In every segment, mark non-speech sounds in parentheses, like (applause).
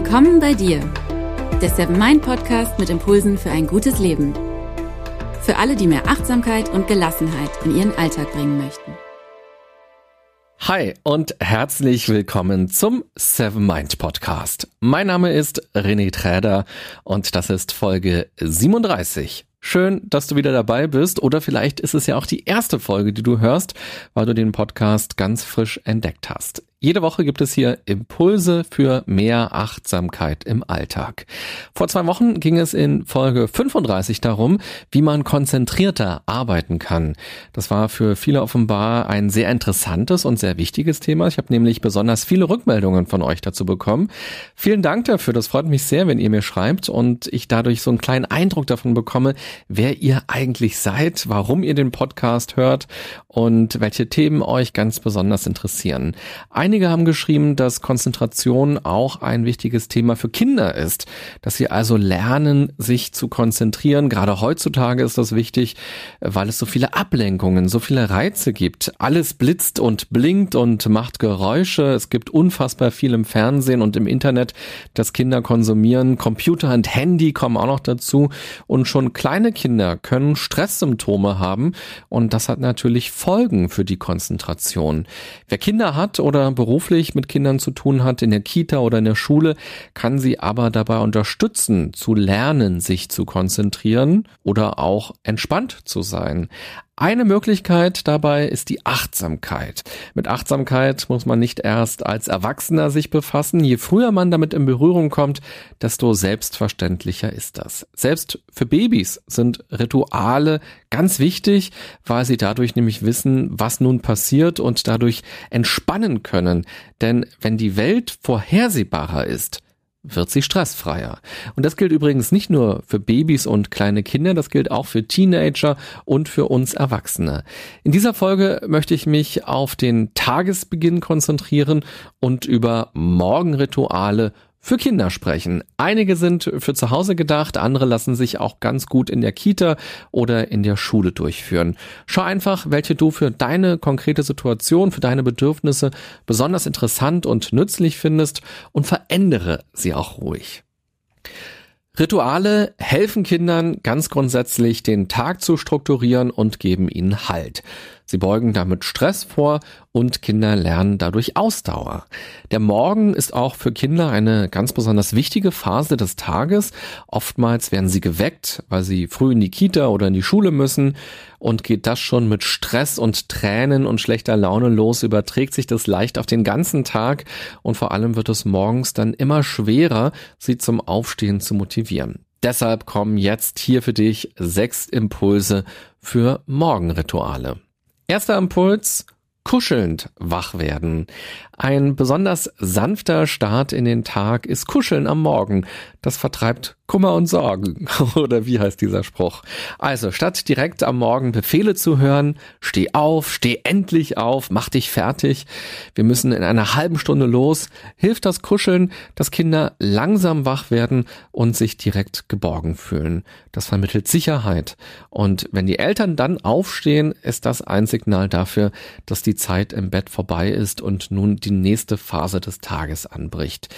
Willkommen bei dir, der Seven Mind Podcast mit Impulsen für ein gutes Leben. Für alle, die mehr Achtsamkeit und Gelassenheit in ihren Alltag bringen möchten. Hi und herzlich willkommen zum Seven Mind Podcast. Mein Name ist René Träder und das ist Folge 37. Schön, dass du wieder dabei bist oder vielleicht ist es ja auch die erste Folge, die du hörst, weil du den Podcast ganz frisch entdeckt hast. Jede Woche gibt es hier Impulse für mehr Achtsamkeit im Alltag. Vor zwei Wochen ging es in Folge 35 darum, wie man konzentrierter arbeiten kann. Das war für viele offenbar ein sehr interessantes und sehr wichtiges Thema. Ich habe nämlich besonders viele Rückmeldungen von euch dazu bekommen. Vielen Dank dafür. Das freut mich sehr, wenn ihr mir schreibt und ich dadurch so einen kleinen Eindruck davon bekomme, wer ihr eigentlich seid, warum ihr den Podcast hört und welche Themen euch ganz besonders interessieren. Einige haben geschrieben, dass Konzentration auch ein wichtiges Thema für Kinder ist, dass sie also lernen, sich zu konzentrieren. Gerade heutzutage ist das wichtig, weil es so viele Ablenkungen, so viele Reize gibt. Alles blitzt und blinkt und macht Geräusche. Es gibt unfassbar viel im Fernsehen und im Internet, das Kinder konsumieren. Computer und Handy kommen auch noch dazu. Und schon kleine Kinder können Stresssymptome haben. Und das hat natürlich Folgen für die Konzentration. Wer Kinder hat oder beruflich mit Kindern zu tun hat, in der Kita oder in der Schule, kann sie aber dabei unterstützen, zu lernen, sich zu konzentrieren oder auch entspannt zu sein. Eine Möglichkeit dabei ist die Achtsamkeit. Mit Achtsamkeit muss man nicht erst als Erwachsener sich befassen. Je früher man damit in Berührung kommt, desto selbstverständlicher ist das. Selbst für Babys sind Rituale ganz wichtig, weil sie dadurch nämlich wissen, was nun passiert und dadurch entspannen können. Denn wenn die Welt vorhersehbarer ist, wird sie stressfreier. Und das gilt übrigens nicht nur für Babys und kleine Kinder, das gilt auch für Teenager und für uns Erwachsene. In dieser Folge möchte ich mich auf den Tagesbeginn konzentrieren und über Morgenrituale für Kinder sprechen. Einige sind für zu Hause gedacht, andere lassen sich auch ganz gut in der Kita oder in der Schule durchführen. Schau einfach, welche du für deine konkrete Situation, für deine Bedürfnisse besonders interessant und nützlich findest und verändere sie auch ruhig. Rituale helfen Kindern ganz grundsätzlich, den Tag zu strukturieren und geben ihnen Halt. Sie beugen damit Stress vor und Kinder lernen dadurch Ausdauer. Der Morgen ist auch für Kinder eine ganz besonders wichtige Phase des Tages. Oftmals werden sie geweckt, weil sie früh in die Kita oder in die Schule müssen und geht das schon mit Stress und Tränen und schlechter Laune los, überträgt sich das leicht auf den ganzen Tag und vor allem wird es morgens dann immer schwerer, sie zum Aufstehen zu motivieren. Deshalb kommen jetzt hier für dich sechs Impulse für Morgenrituale. Erster Impuls, kuschelnd wach werden. Ein besonders sanfter Start in den Tag ist Kuscheln am Morgen. Das vertreibt Kummer und Sorgen. (laughs) Oder wie heißt dieser Spruch? Also, statt direkt am Morgen Befehle zu hören, steh auf, steh endlich auf, mach dich fertig. Wir müssen in einer halben Stunde los. Hilft das Kuscheln, dass Kinder langsam wach werden und sich direkt geborgen fühlen. Das vermittelt Sicherheit. Und wenn die Eltern dann aufstehen, ist das ein Signal dafür, dass die Zeit im Bett vorbei ist und nun die nächste Phase des Tages anbricht.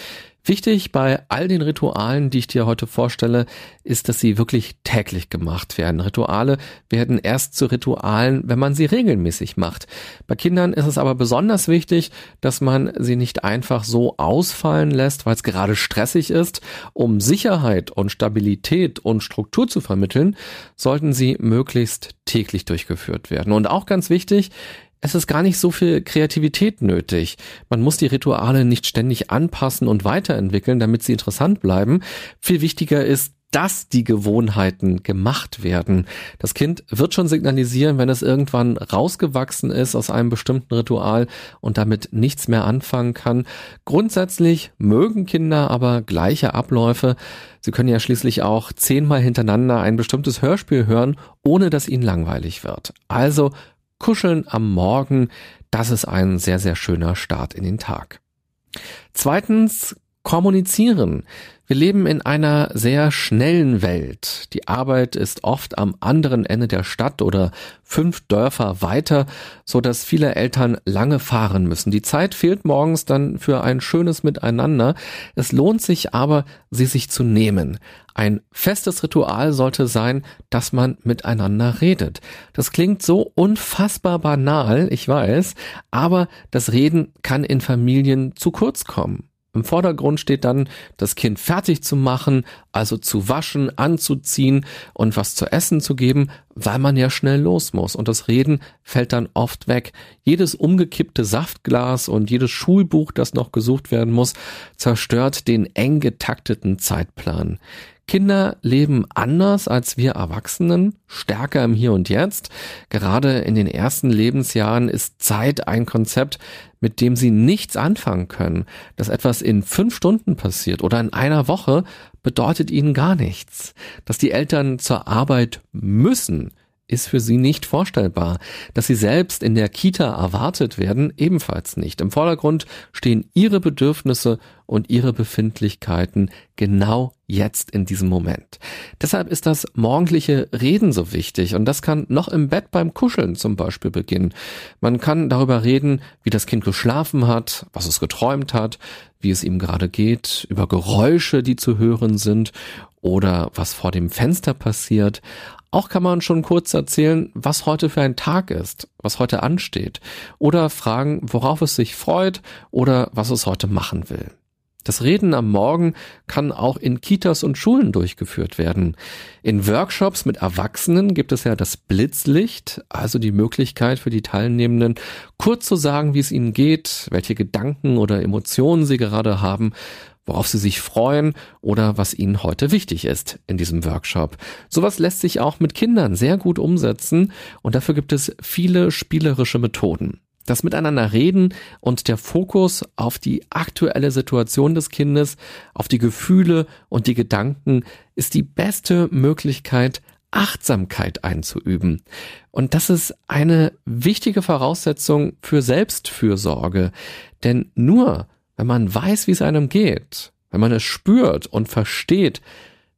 Wichtig bei all den Ritualen, die ich dir heute vorstelle, ist, dass sie wirklich täglich gemacht werden. Rituale werden erst zu Ritualen, wenn man sie regelmäßig macht. Bei Kindern ist es aber besonders wichtig, dass man sie nicht einfach so ausfallen lässt, weil es gerade stressig ist. Um Sicherheit und Stabilität und Struktur zu vermitteln, sollten sie möglichst täglich durchgeführt werden. Und auch ganz wichtig, es ist gar nicht so viel Kreativität nötig. Man muss die Rituale nicht ständig anpassen und weiterentwickeln, damit sie interessant bleiben. Viel wichtiger ist, dass die Gewohnheiten gemacht werden. Das Kind wird schon signalisieren, wenn es irgendwann rausgewachsen ist aus einem bestimmten Ritual und damit nichts mehr anfangen kann. Grundsätzlich mögen Kinder aber gleiche Abläufe. Sie können ja schließlich auch zehnmal hintereinander ein bestimmtes Hörspiel hören, ohne dass ihnen langweilig wird. Also Kuscheln am Morgen, das ist ein sehr, sehr schöner Start in den Tag. Zweitens, kommunizieren. Wir leben in einer sehr schnellen Welt. Die Arbeit ist oft am anderen Ende der Stadt oder fünf Dörfer weiter, so dass viele Eltern lange fahren müssen. Die Zeit fehlt morgens dann für ein schönes Miteinander. Es lohnt sich aber, sie sich zu nehmen. Ein festes Ritual sollte sein, dass man miteinander redet. Das klingt so unfassbar banal, ich weiß, aber das Reden kann in Familien zu kurz kommen. Im Vordergrund steht dann, das Kind fertig zu machen, also zu waschen, anzuziehen und was zu essen zu geben, weil man ja schnell los muss. Und das Reden fällt dann oft weg. Jedes umgekippte Saftglas und jedes Schulbuch, das noch gesucht werden muss, zerstört den eng getakteten Zeitplan. Kinder leben anders als wir Erwachsenen, stärker im Hier und Jetzt. Gerade in den ersten Lebensjahren ist Zeit ein Konzept, mit dem sie nichts anfangen können. Dass etwas in fünf Stunden passiert oder in einer Woche, bedeutet ihnen gar nichts. Dass die Eltern zur Arbeit müssen, ist für sie nicht vorstellbar. Dass sie selbst in der Kita erwartet werden, ebenfalls nicht. Im Vordergrund stehen ihre Bedürfnisse und ihre Befindlichkeiten genau jetzt in diesem Moment. Deshalb ist das morgendliche Reden so wichtig und das kann noch im Bett beim Kuscheln zum Beispiel beginnen. Man kann darüber reden, wie das Kind geschlafen hat, was es geträumt hat, wie es ihm gerade geht, über Geräusche, die zu hören sind oder was vor dem Fenster passiert. Auch kann man schon kurz erzählen, was heute für ein Tag ist, was heute ansteht, oder fragen, worauf es sich freut oder was es heute machen will. Das Reden am Morgen kann auch in Kitas und Schulen durchgeführt werden. In Workshops mit Erwachsenen gibt es ja das Blitzlicht, also die Möglichkeit für die Teilnehmenden, kurz zu sagen, wie es ihnen geht, welche Gedanken oder Emotionen sie gerade haben worauf sie sich freuen oder was ihnen heute wichtig ist in diesem Workshop. Sowas lässt sich auch mit Kindern sehr gut umsetzen und dafür gibt es viele spielerische Methoden. Das Miteinander reden und der Fokus auf die aktuelle Situation des Kindes, auf die Gefühle und die Gedanken ist die beste Möglichkeit, Achtsamkeit einzuüben. Und das ist eine wichtige Voraussetzung für Selbstfürsorge. Denn nur wenn man weiß, wie es einem geht, wenn man es spürt und versteht,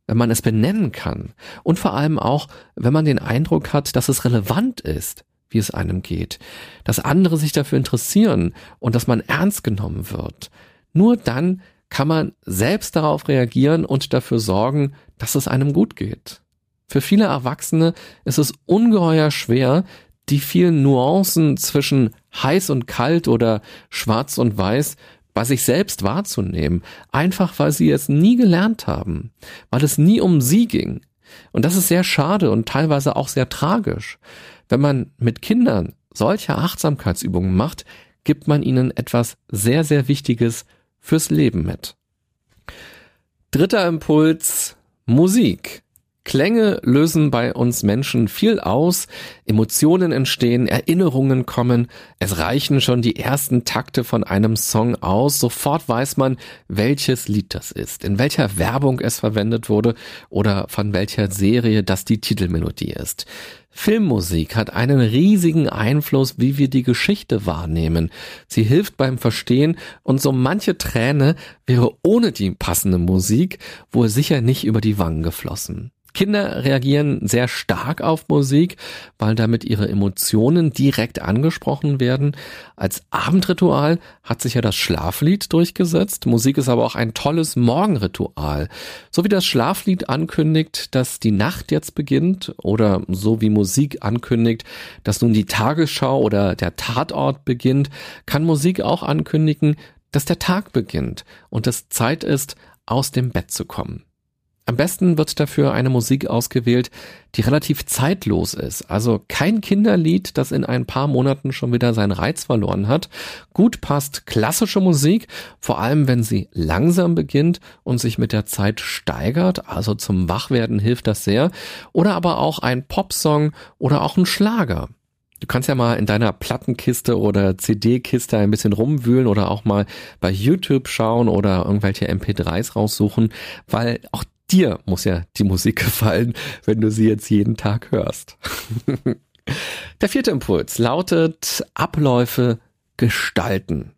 wenn man es benennen kann und vor allem auch, wenn man den Eindruck hat, dass es relevant ist, wie es einem geht, dass andere sich dafür interessieren und dass man ernst genommen wird. Nur dann kann man selbst darauf reagieren und dafür sorgen, dass es einem gut geht. Für viele Erwachsene ist es ungeheuer schwer, die vielen Nuancen zwischen heiß und kalt oder schwarz und weiß bei sich selbst wahrzunehmen, einfach weil sie es nie gelernt haben, weil es nie um sie ging. Und das ist sehr schade und teilweise auch sehr tragisch. Wenn man mit Kindern solche Achtsamkeitsübungen macht, gibt man ihnen etwas sehr, sehr Wichtiges fürs Leben mit. Dritter Impuls, Musik. Klänge lösen bei uns Menschen viel aus, Emotionen entstehen, Erinnerungen kommen, es reichen schon die ersten Takte von einem Song aus, sofort weiß man, welches Lied das ist, in welcher Werbung es verwendet wurde oder von welcher Serie das die Titelmelodie ist. Filmmusik hat einen riesigen Einfluss, wie wir die Geschichte wahrnehmen. Sie hilft beim Verstehen und so manche Träne wäre ohne die passende Musik wohl sicher nicht über die Wangen geflossen. Kinder reagieren sehr stark auf Musik, weil damit ihre Emotionen direkt angesprochen werden. Als Abendritual hat sich ja das Schlaflied durchgesetzt. Musik ist aber auch ein tolles Morgenritual. So wie das Schlaflied ankündigt, dass die Nacht jetzt beginnt oder so wie Musik ankündigt, dass nun die Tagesschau oder der Tatort beginnt, kann Musik auch ankündigen, dass der Tag beginnt und es Zeit ist, aus dem Bett zu kommen. Am besten wird dafür eine Musik ausgewählt, die relativ zeitlos ist. Also kein Kinderlied, das in ein paar Monaten schon wieder seinen Reiz verloren hat. Gut passt klassische Musik, vor allem wenn sie langsam beginnt und sich mit der Zeit steigert. Also zum Wachwerden hilft das sehr. Oder aber auch ein Popsong oder auch ein Schlager. Du kannst ja mal in deiner Plattenkiste oder CD-Kiste ein bisschen rumwühlen oder auch mal bei YouTube schauen oder irgendwelche MP3s raussuchen, weil auch dir muss ja die Musik gefallen, wenn du sie jetzt jeden Tag hörst. (laughs) Der vierte Impuls lautet Abläufe gestalten.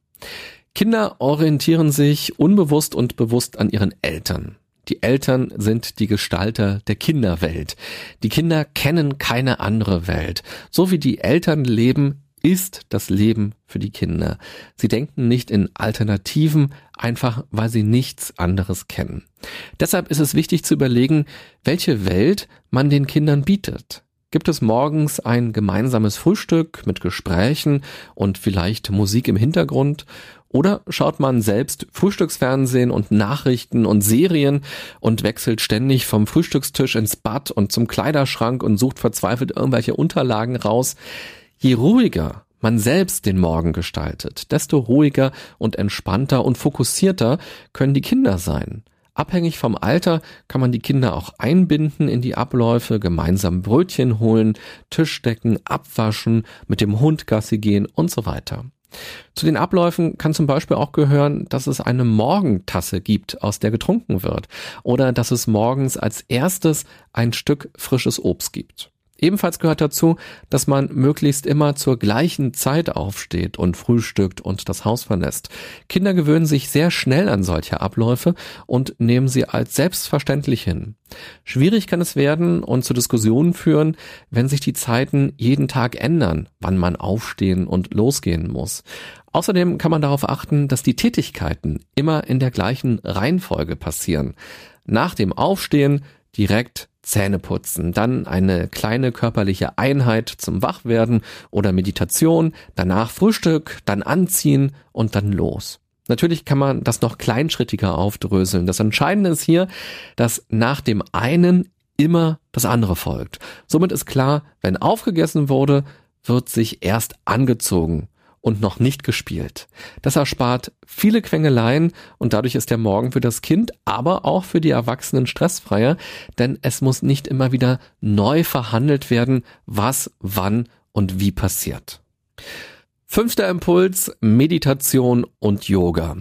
Kinder orientieren sich unbewusst und bewusst an ihren Eltern. Die Eltern sind die Gestalter der Kinderwelt. Die Kinder kennen keine andere Welt. So wie die Eltern leben, ist das Leben für die Kinder. Sie denken nicht in Alternativen, einfach weil sie nichts anderes kennen. Deshalb ist es wichtig zu überlegen, welche Welt man den Kindern bietet. Gibt es morgens ein gemeinsames Frühstück mit Gesprächen und vielleicht Musik im Hintergrund? Oder schaut man selbst Frühstücksfernsehen und Nachrichten und Serien und wechselt ständig vom Frühstückstisch ins Bad und zum Kleiderschrank und sucht verzweifelt irgendwelche Unterlagen raus? Je ruhiger man selbst den Morgen gestaltet, desto ruhiger und entspannter und fokussierter können die Kinder sein. Abhängig vom Alter kann man die Kinder auch einbinden in die Abläufe, gemeinsam Brötchen holen, Tisch decken, abwaschen, mit dem Hund Gassi gehen und so weiter. Zu den Abläufen kann zum Beispiel auch gehören, dass es eine Morgentasse gibt, aus der getrunken wird, oder dass es morgens als erstes ein Stück frisches Obst gibt. Ebenfalls gehört dazu, dass man möglichst immer zur gleichen Zeit aufsteht und frühstückt und das Haus verlässt. Kinder gewöhnen sich sehr schnell an solche Abläufe und nehmen sie als selbstverständlich hin. Schwierig kann es werden und zu Diskussionen führen, wenn sich die Zeiten jeden Tag ändern, wann man aufstehen und losgehen muss. Außerdem kann man darauf achten, dass die Tätigkeiten immer in der gleichen Reihenfolge passieren. Nach dem Aufstehen direkt Zähne putzen, dann eine kleine körperliche Einheit zum Wachwerden oder Meditation, danach Frühstück, dann anziehen und dann los. Natürlich kann man das noch kleinschrittiger aufdröseln. Das Entscheidende ist hier, dass nach dem einen immer das andere folgt. Somit ist klar, wenn aufgegessen wurde, wird sich erst angezogen und noch nicht gespielt. Das erspart viele Quengeleien und dadurch ist der Morgen für das Kind, aber auch für die Erwachsenen stressfreier, denn es muss nicht immer wieder neu verhandelt werden, was, wann und wie passiert. Fünfter Impuls, Meditation und Yoga.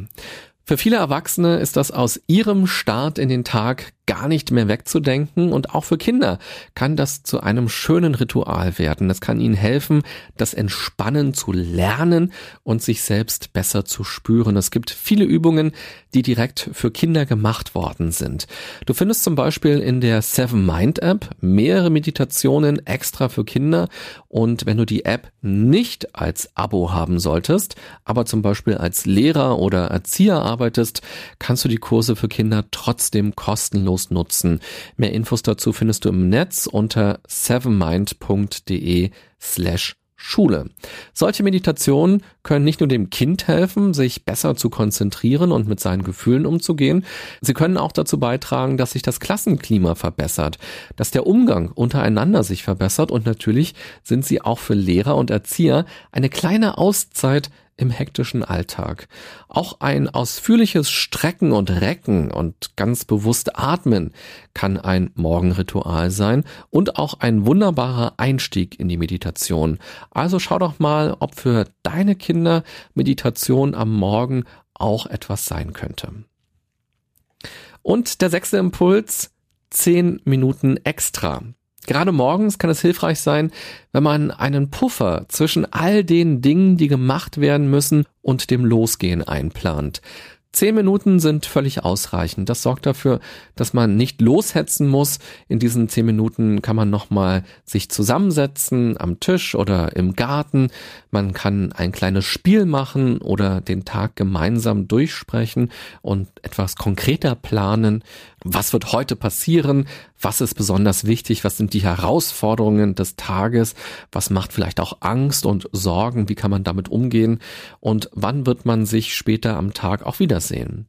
Für viele Erwachsene ist das aus ihrem Start in den Tag gar nicht mehr wegzudenken und auch für Kinder kann das zu einem schönen Ritual werden. Das kann ihnen helfen, das Entspannen zu lernen und sich selbst besser zu spüren. Es gibt viele Übungen, die direkt für Kinder gemacht worden sind. Du findest zum Beispiel in der Seven Mind App mehrere Meditationen extra für Kinder und wenn du die App nicht als Abo haben solltest, aber zum Beispiel als Lehrer oder Erzieher arbeitest, kannst du die Kurse für Kinder trotzdem kostenlos kostenlos nutzen. Mehr Infos dazu findest du im Netz unter sevenmind.de slash Schule. Solche Meditationen können nicht nur dem Kind helfen, sich besser zu konzentrieren und mit seinen Gefühlen umzugehen, sie können auch dazu beitragen, dass sich das Klassenklima verbessert, dass der Umgang untereinander sich verbessert und natürlich sind sie auch für Lehrer und Erzieher eine kleine Auszeit im hektischen Alltag. Auch ein ausführliches Strecken und Recken und ganz bewusst Atmen kann ein Morgenritual sein und auch ein wunderbarer Einstieg in die Meditation. Also schau doch mal, ob für deine Kinder Meditation am Morgen auch etwas sein könnte. Und der sechste Impuls, zehn Minuten extra. Gerade morgens kann es hilfreich sein, wenn man einen Puffer zwischen all den Dingen, die gemacht werden müssen, und dem Losgehen einplant. Zehn Minuten sind völlig ausreichend. Das sorgt dafür, dass man nicht loshetzen muss. In diesen zehn Minuten kann man nochmal sich zusammensetzen am Tisch oder im Garten. Man kann ein kleines Spiel machen oder den Tag gemeinsam durchsprechen und etwas konkreter planen. Was wird heute passieren? Was ist besonders wichtig? Was sind die Herausforderungen des Tages? Was macht vielleicht auch Angst und Sorgen? Wie kann man damit umgehen? Und wann wird man sich später am Tag auch wiedersehen?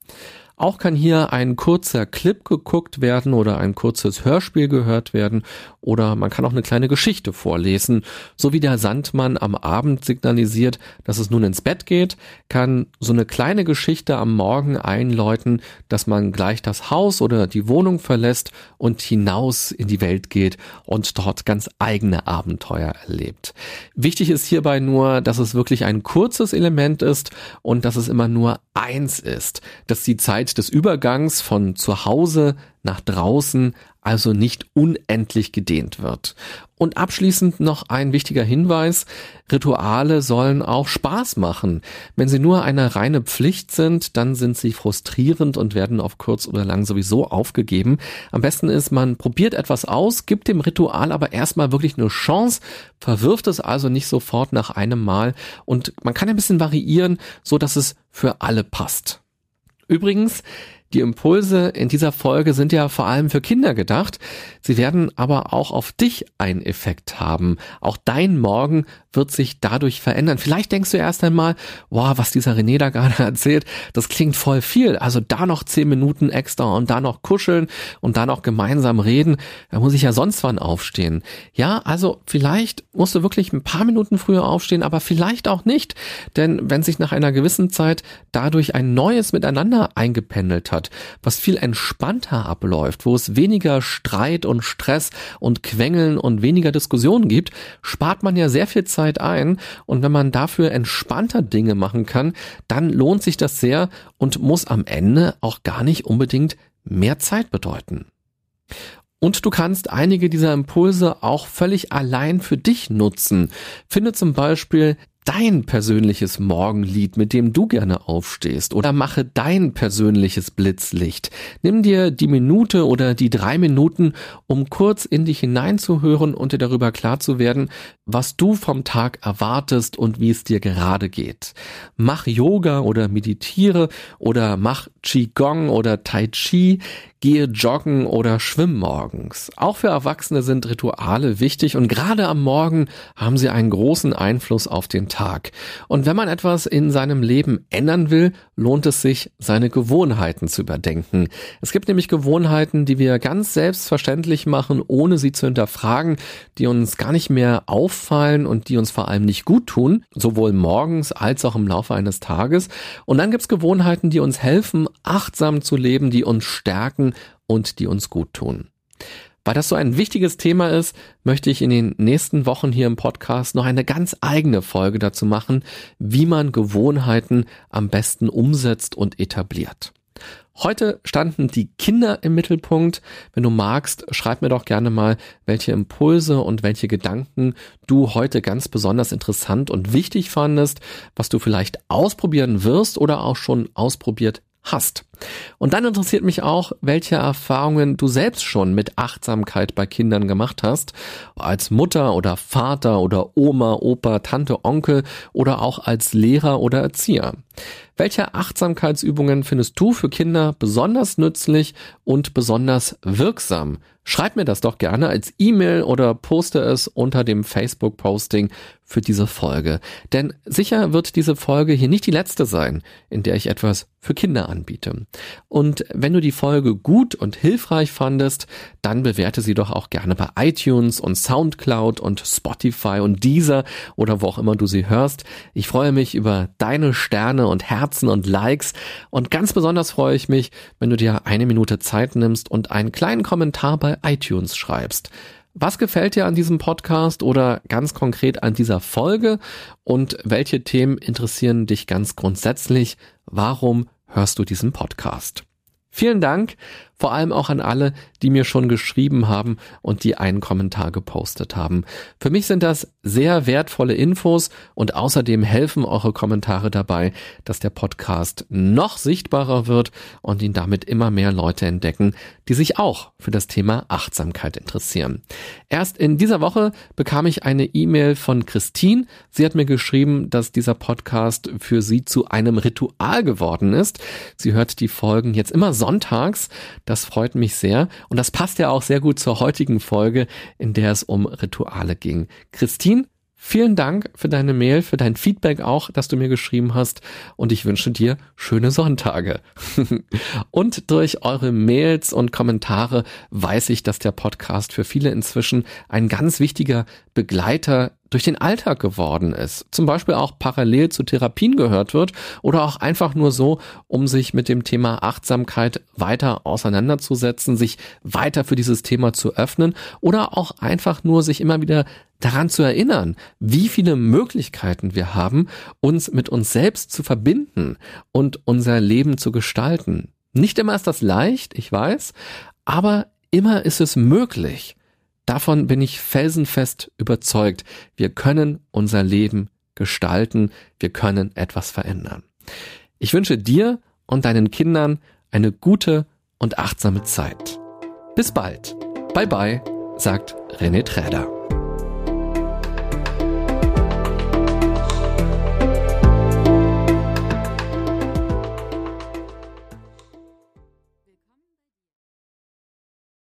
Auch kann hier ein kurzer Clip geguckt werden oder ein kurzes Hörspiel gehört werden oder man kann auch eine kleine Geschichte vorlesen. So wie der Sandmann am Abend signalisiert, dass es nun ins Bett geht, kann so eine kleine Geschichte am Morgen einläuten, dass man gleich das Haus oder die Wohnung verlässt und hinaus in die Welt geht und dort ganz eigene Abenteuer erlebt. Wichtig ist hierbei nur, dass es wirklich ein kurzes Element ist und dass es immer nur eins ist, dass die Zeit des Übergangs von zu Hause nach draußen also nicht unendlich gedehnt wird. Und abschließend noch ein wichtiger Hinweis. Rituale sollen auch Spaß machen. Wenn sie nur eine reine Pflicht sind, dann sind sie frustrierend und werden auf kurz oder lang sowieso aufgegeben. Am besten ist, man probiert etwas aus, gibt dem Ritual aber erstmal wirklich eine Chance, verwirft es also nicht sofort nach einem Mal und man kann ein bisschen variieren, so dass es für alle passt. Übrigens, die Impulse in dieser Folge sind ja vor allem für Kinder gedacht. Sie werden aber auch auf dich einen Effekt haben. Auch dein Morgen wird sich dadurch verändern. Vielleicht denkst du erst einmal, wow, was dieser René da gerade (laughs) erzählt, das klingt voll viel. Also da noch zehn Minuten extra und da noch kuscheln und da noch gemeinsam reden. Da muss ich ja sonst wann aufstehen. Ja, also vielleicht musst du wirklich ein paar Minuten früher aufstehen, aber vielleicht auch nicht. Denn wenn sich nach einer gewissen Zeit dadurch ein neues Miteinander eingependelt hat, was viel entspannter abläuft, wo es weniger Streit und Stress und Quengeln und weniger Diskussionen gibt, spart man ja sehr viel Zeit Zeit ein und wenn man dafür entspannter Dinge machen kann, dann lohnt sich das sehr und muss am Ende auch gar nicht unbedingt mehr Zeit bedeuten. Und du kannst einige dieser Impulse auch völlig allein für dich nutzen. Finde zum Beispiel dein persönliches Morgenlied, mit dem du gerne aufstehst oder mache dein persönliches Blitzlicht. Nimm dir die Minute oder die drei Minuten, um kurz in dich hineinzuhören und dir darüber klar zu werden, was du vom Tag erwartest und wie es dir gerade geht. Mach Yoga oder meditiere oder mach Qigong oder Tai Chi gehe joggen oder schwimm morgens. Auch für Erwachsene sind Rituale wichtig und gerade am Morgen haben sie einen großen Einfluss auf den Tag. Und wenn man etwas in seinem Leben ändern will, lohnt es sich, seine Gewohnheiten zu überdenken. Es gibt nämlich Gewohnheiten, die wir ganz selbstverständlich machen, ohne sie zu hinterfragen, die uns gar nicht mehr auffallen und die uns vor allem nicht gut tun, sowohl morgens als auch im Laufe eines Tages. Und dann gibt's Gewohnheiten, die uns helfen, achtsam zu leben, die uns stärken und die uns gut tun. Weil das so ein wichtiges Thema ist, möchte ich in den nächsten Wochen hier im Podcast noch eine ganz eigene Folge dazu machen, wie man Gewohnheiten am besten umsetzt und etabliert. Heute standen die Kinder im Mittelpunkt. Wenn du magst, schreib mir doch gerne mal, welche Impulse und welche Gedanken du heute ganz besonders interessant und wichtig fandest, was du vielleicht ausprobieren wirst oder auch schon ausprobiert hast. Und dann interessiert mich auch, welche Erfahrungen du selbst schon mit Achtsamkeit bei Kindern gemacht hast, als Mutter oder Vater oder Oma, Opa, Tante, Onkel oder auch als Lehrer oder Erzieher. Welche Achtsamkeitsübungen findest du für Kinder besonders nützlich und besonders wirksam? Schreib mir das doch gerne als E-Mail oder poste es unter dem Facebook-Posting für diese Folge. Denn sicher wird diese Folge hier nicht die letzte sein, in der ich etwas für Kinder anbiete. Und wenn du die Folge gut und hilfreich fandest, dann bewerte sie doch auch gerne bei iTunes und Soundcloud und Spotify und Deezer oder wo auch immer du sie hörst. Ich freue mich über deine Sterne und Herzen und Likes und ganz besonders freue ich mich, wenn du dir eine Minute Zeit nimmst und einen kleinen Kommentar bei iTunes schreibst. Was gefällt dir an diesem Podcast oder ganz konkret an dieser Folge und welche Themen interessieren dich ganz grundsätzlich? Warum hörst du diesen Podcast? Vielen Dank vor allem auch an alle, die mir schon geschrieben haben und die einen Kommentar gepostet haben. Für mich sind das sehr wertvolle Infos und außerdem helfen eure Kommentare dabei, dass der Podcast noch sichtbarer wird und ihn damit immer mehr Leute entdecken, die sich auch für das Thema Achtsamkeit interessieren. Erst in dieser Woche bekam ich eine E-Mail von Christine. Sie hat mir geschrieben, dass dieser Podcast für sie zu einem Ritual geworden ist. Sie hört die Folgen jetzt immer sonntags. Das freut mich sehr. Und das passt ja auch sehr gut zur heutigen Folge, in der es um Rituale ging. Christine, Vielen Dank für deine Mail, für dein Feedback auch, das du mir geschrieben hast und ich wünsche dir schöne Sonntage. (laughs) und durch eure Mails und Kommentare weiß ich, dass der Podcast für viele inzwischen ein ganz wichtiger Begleiter durch den Alltag geworden ist, zum Beispiel auch parallel zu Therapien gehört wird oder auch einfach nur so, um sich mit dem Thema Achtsamkeit weiter auseinanderzusetzen, sich weiter für dieses Thema zu öffnen oder auch einfach nur sich immer wieder daran zu erinnern, wie viele Möglichkeiten wir haben, uns mit uns selbst zu verbinden und unser Leben zu gestalten. Nicht immer ist das leicht, ich weiß, aber immer ist es möglich. Davon bin ich felsenfest überzeugt. Wir können unser Leben gestalten, wir können etwas verändern. Ich wünsche dir und deinen Kindern eine gute und achtsame Zeit. Bis bald. Bye bye, sagt René Träder.